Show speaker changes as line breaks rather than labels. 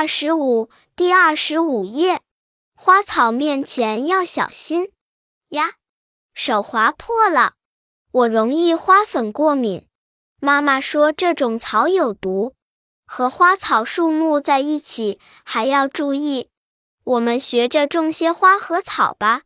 二十五第二十五页。花草面前要小心呀手划破了我容易花粉过敏。妈妈说这种草有毒和花草树木在一起还要注意。我们学着种些花和草吧。